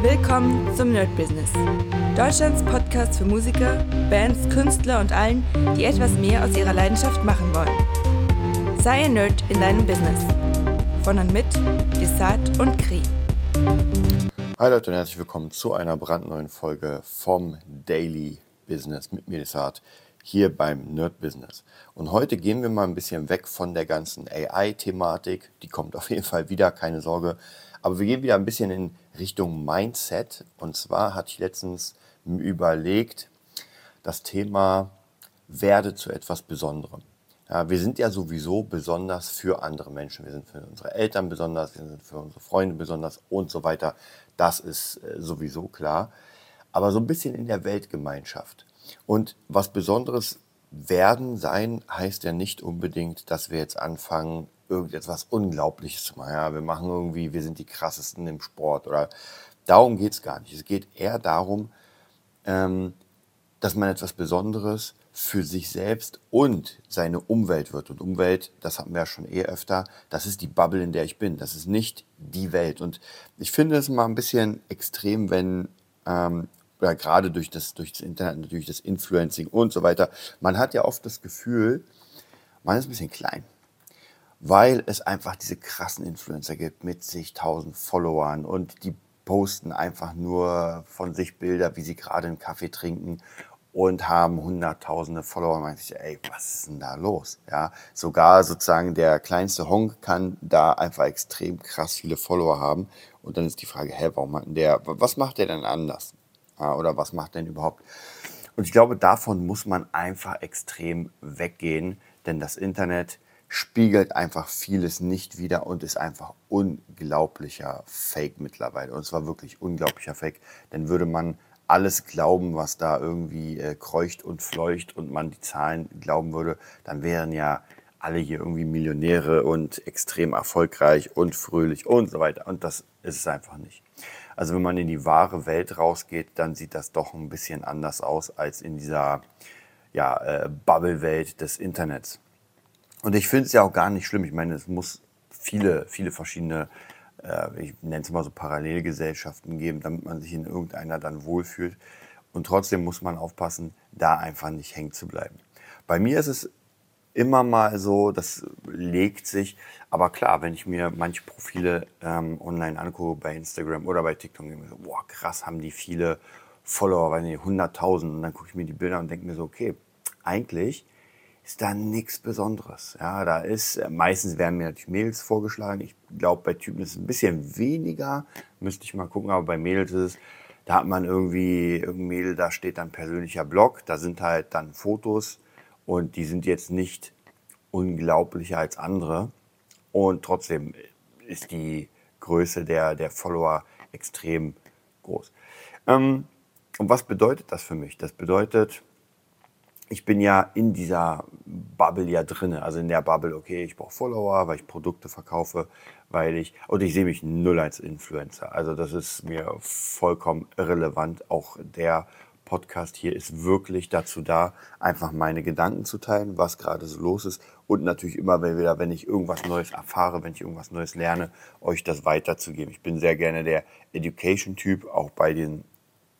Willkommen zum Nerd Business. Deutschlands Podcast für Musiker, Bands, Künstler und allen, die etwas mehr aus ihrer Leidenschaft machen wollen. Sei ein Nerd in deinem Business. Von und mit Desart und Kri. Hi Leute und herzlich willkommen zu einer brandneuen Folge vom Daily Business mit mir Desart hier beim Nerd Business. Und heute gehen wir mal ein bisschen weg von der ganzen AI-Thematik. Die kommt auf jeden Fall wieder, keine Sorge. Aber wir gehen wieder ein bisschen in Richtung Mindset. Und zwar hatte ich letztens überlegt, das Thema werde zu etwas Besonderem. Ja, wir sind ja sowieso besonders für andere Menschen. Wir sind für unsere Eltern besonders, wir sind für unsere Freunde besonders und so weiter. Das ist äh, sowieso klar. Aber so ein bisschen in der Weltgemeinschaft. Und was Besonderes werden sein heißt ja nicht unbedingt, dass wir jetzt anfangen, irgendetwas Unglaubliches zu machen. Ja, wir machen irgendwie, wir sind die krassesten im Sport oder darum geht es gar nicht. Es geht eher darum, ähm, dass man etwas Besonderes für sich selbst und seine Umwelt wird. Und Umwelt, das hatten wir ja schon eh öfter, das ist die Bubble, in der ich bin. Das ist nicht die Welt. Und ich finde es mal ein bisschen extrem, wenn, ähm, oder gerade durch das, durch das Internet, natürlich das Influencing und so weiter, man hat ja oft das Gefühl, man ist ein bisschen klein weil es einfach diese krassen Influencer gibt mit zigtausend Followern und die posten einfach nur von sich Bilder, wie sie gerade einen Kaffee trinken und haben hunderttausende Follower. Man sich, ey, was ist denn da los? Ja, sogar sozusagen der kleinste Honk kann da einfach extrem krass viele Follower haben. Und dann ist die Frage, hä, warum hat der, was macht der denn anders? Ja, oder was macht denn überhaupt? Und ich glaube, davon muss man einfach extrem weggehen, denn das Internet spiegelt einfach vieles nicht wieder und ist einfach unglaublicher Fake mittlerweile. Und zwar wirklich unglaublicher Fake. Denn würde man alles glauben, was da irgendwie äh, kreucht und fleucht und man die Zahlen glauben würde, dann wären ja alle hier irgendwie Millionäre und extrem erfolgreich und fröhlich und so weiter. Und das ist es einfach nicht. Also wenn man in die wahre Welt rausgeht, dann sieht das doch ein bisschen anders aus als in dieser ja, äh, Bubble-Welt des Internets. Und ich finde es ja auch gar nicht schlimm. Ich meine, es muss viele, viele verschiedene, äh, ich nenne es mal so Parallelgesellschaften geben, damit man sich in irgendeiner dann wohlfühlt. Und trotzdem muss man aufpassen, da einfach nicht hängen zu bleiben. Bei mir ist es immer mal so, das legt sich. Aber klar, wenn ich mir manche Profile ähm, online angucke, bei Instagram oder bei TikTok, denke ich mir so, boah, krass, haben die viele Follower, weil die 100.000. Und dann gucke ich mir die Bilder und denke mir so, okay, eigentlich ist da nichts Besonderes. Ja, da ist, äh, meistens werden mir natürlich Mädels vorgeschlagen. Ich glaube, bei Typen ist es ein bisschen weniger. Müsste ich mal gucken, aber bei Mädels ist es, da hat man irgendwie, irgendein Mädel, da steht dann persönlicher Blog, da sind halt dann Fotos und die sind jetzt nicht unglaublicher als andere. Und trotzdem ist die Größe der, der Follower extrem groß. Ähm, und was bedeutet das für mich? Das bedeutet, ich bin ja in dieser Bubble ja drin. Also in der Bubble, okay, ich brauche Follower, weil ich Produkte verkaufe, weil ich, und ich sehe mich null als Influencer. Also das ist mir vollkommen irrelevant. Auch der Podcast hier ist wirklich dazu da, einfach meine Gedanken zu teilen, was gerade so los ist. Und natürlich immer wieder, wenn ich irgendwas Neues erfahre, wenn ich irgendwas Neues lerne, euch das weiterzugeben. Ich bin sehr gerne der Education-Typ, auch bei den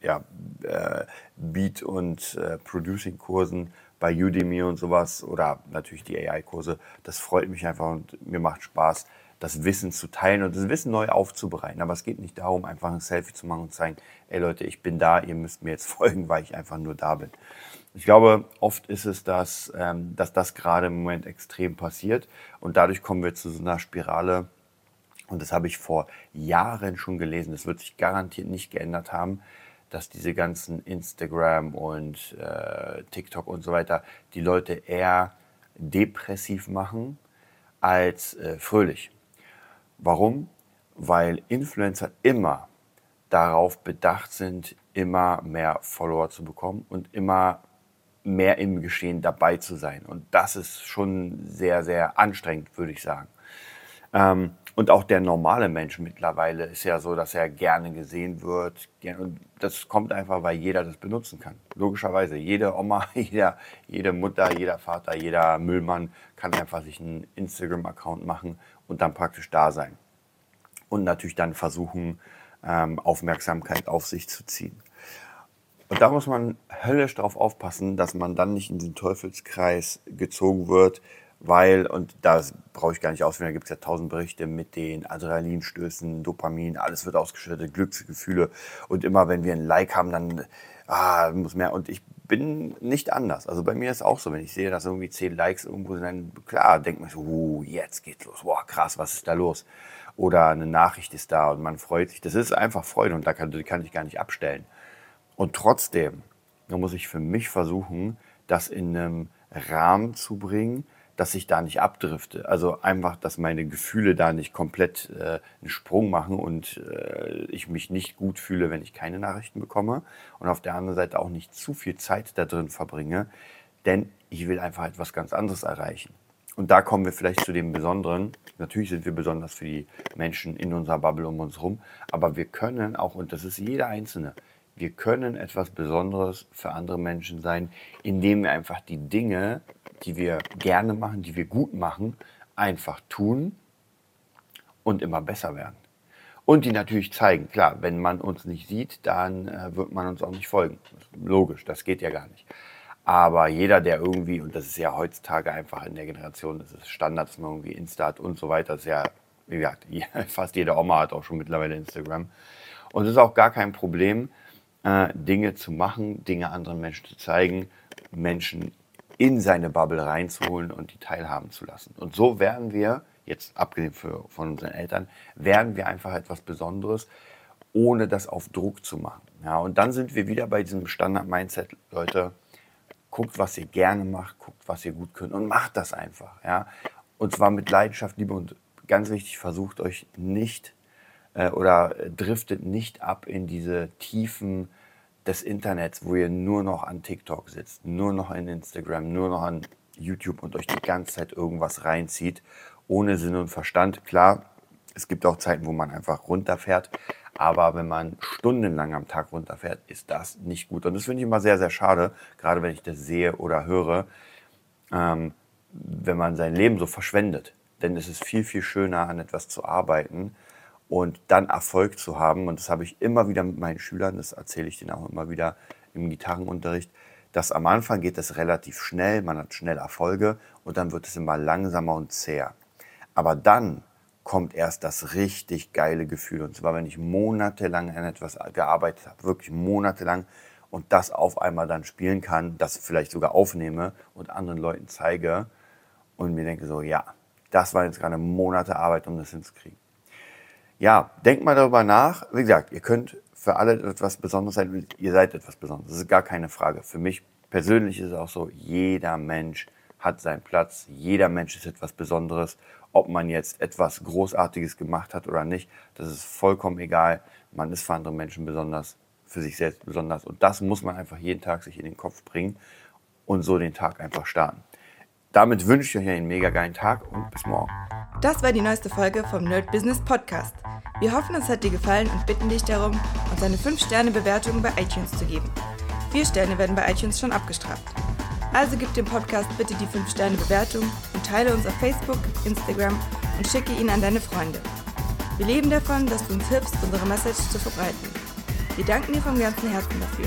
ja, äh, Beat- und äh, Producing-Kursen bei Udemy und sowas oder natürlich die AI-Kurse. Das freut mich einfach und mir macht Spaß, das Wissen zu teilen und das Wissen neu aufzubereiten. Aber es geht nicht darum, einfach ein Selfie zu machen und zu sagen, ey Leute, ich bin da, ihr müsst mir jetzt folgen, weil ich einfach nur da bin. Ich glaube, oft ist es das, ähm, dass das gerade im Moment extrem passiert und dadurch kommen wir zu so einer Spirale, und das habe ich vor Jahren schon gelesen, das wird sich garantiert nicht geändert haben, dass diese ganzen Instagram und äh, TikTok und so weiter die Leute eher depressiv machen als äh, fröhlich. Warum? Weil Influencer immer darauf bedacht sind, immer mehr Follower zu bekommen und immer mehr im Geschehen dabei zu sein. Und das ist schon sehr, sehr anstrengend, würde ich sagen. Ähm, und auch der normale Mensch mittlerweile ist ja so, dass er gerne gesehen wird. Und das kommt einfach, weil jeder das benutzen kann. Logischerweise. Jede Oma, jeder, jede Mutter, jeder Vater, jeder Müllmann kann einfach sich einen Instagram-Account machen und dann praktisch da sein. Und natürlich dann versuchen, ähm, Aufmerksamkeit auf sich zu ziehen. Und da muss man höllisch darauf aufpassen, dass man dann nicht in den Teufelskreis gezogen wird, weil, und da brauche ich gar nicht ausführen, da gibt es ja tausend Berichte mit den Adrenalinstößen, Dopamin, alles wird ausgeschüttet, Glücksgefühle. Und immer wenn wir ein Like haben, dann ah, muss mehr. Und ich bin nicht anders. Also bei mir ist auch so, wenn ich sehe, dass irgendwie zehn Likes irgendwo sind, dann klar, denkt man so, uh, jetzt geht's los. Boah, krass, was ist da los? Oder eine Nachricht ist da und man freut sich. Das ist einfach Freude und da kann, kann ich gar nicht abstellen. Und trotzdem, da muss ich für mich versuchen, das in einem Rahmen zu bringen, dass ich da nicht abdrifte. Also einfach, dass meine Gefühle da nicht komplett äh, einen Sprung machen und äh, ich mich nicht gut fühle, wenn ich keine Nachrichten bekomme. Und auf der anderen Seite auch nicht zu viel Zeit da drin verbringe, denn ich will einfach etwas ganz anderes erreichen. Und da kommen wir vielleicht zu dem Besonderen. Natürlich sind wir besonders für die Menschen in unserer Bubble um uns herum, aber wir können auch, und das ist jeder Einzelne, wir können etwas Besonderes für andere Menschen sein, indem wir einfach die Dinge die wir gerne machen, die wir gut machen, einfach tun und immer besser werden. Und die natürlich zeigen. Klar, wenn man uns nicht sieht, dann äh, wird man uns auch nicht folgen. Logisch, das geht ja gar nicht. Aber jeder, der irgendwie, und das ist ja heutzutage einfach in der Generation, das ist Standard, dass man irgendwie Insta hat und so weiter, das ist ja, wie gesagt, fast jede Oma hat auch schon mittlerweile Instagram. Und es ist auch gar kein Problem, äh, Dinge zu machen, Dinge anderen Menschen zu zeigen, Menschen in seine Bubble reinzuholen und die teilhaben zu lassen. Und so werden wir, jetzt abgesehen für, von unseren Eltern, werden wir einfach etwas Besonderes, ohne das auf Druck zu machen. Ja, und dann sind wir wieder bei diesem Standard-Mindset, Leute, guckt, was ihr gerne macht, guckt, was ihr gut könnt und macht das einfach. Ja? Und zwar mit Leidenschaft, Liebe und ganz wichtig, versucht euch nicht äh, oder driftet nicht ab in diese tiefen des Internets, wo ihr nur noch an TikTok sitzt, nur noch in Instagram, nur noch an YouTube und euch die ganze Zeit irgendwas reinzieht, ohne Sinn und Verstand. Klar, es gibt auch Zeiten, wo man einfach runterfährt, aber wenn man stundenlang am Tag runterfährt, ist das nicht gut. Und das finde ich immer sehr, sehr schade, gerade wenn ich das sehe oder höre, ähm, wenn man sein Leben so verschwendet. Denn es ist viel, viel schöner, an etwas zu arbeiten, und dann Erfolg zu haben. Und das habe ich immer wieder mit meinen Schülern, das erzähle ich denen auch immer wieder im Gitarrenunterricht, dass am Anfang geht es relativ schnell, man hat schnell Erfolge und dann wird es immer langsamer und zäher. Aber dann kommt erst das richtig geile Gefühl. Und zwar, wenn ich monatelang an etwas gearbeitet habe, wirklich monatelang und das auf einmal dann spielen kann, das vielleicht sogar aufnehme und anderen Leuten zeige und mir denke so, ja, das war jetzt gerade Monate Arbeit, um das hinzukriegen ja, denkt mal darüber nach. Wie gesagt, ihr könnt für alle etwas Besonderes sein. Ihr seid etwas Besonderes. Das ist gar keine Frage. Für mich persönlich ist es auch so, jeder Mensch hat seinen Platz. Jeder Mensch ist etwas Besonderes. Ob man jetzt etwas Großartiges gemacht hat oder nicht, das ist vollkommen egal. Man ist für andere Menschen besonders, für sich selbst besonders. Und das muss man einfach jeden Tag sich in den Kopf bringen und so den Tag einfach starten. Damit wünsche ich euch einen mega geilen Tag und bis morgen. Das war die neueste Folge vom Nerd Business Podcast. Wir hoffen, es hat dir gefallen und bitten dich darum, uns eine 5-Sterne-Bewertung bei iTunes zu geben. Vier Sterne werden bei iTunes schon abgestraft. Also gib dem Podcast bitte die 5-Sterne-Bewertung und teile uns auf Facebook, Instagram und schicke ihn an deine Freunde. Wir leben davon, dass du uns hilfst, unsere Message zu verbreiten. Wir danken dir vom ganzen Herzen dafür.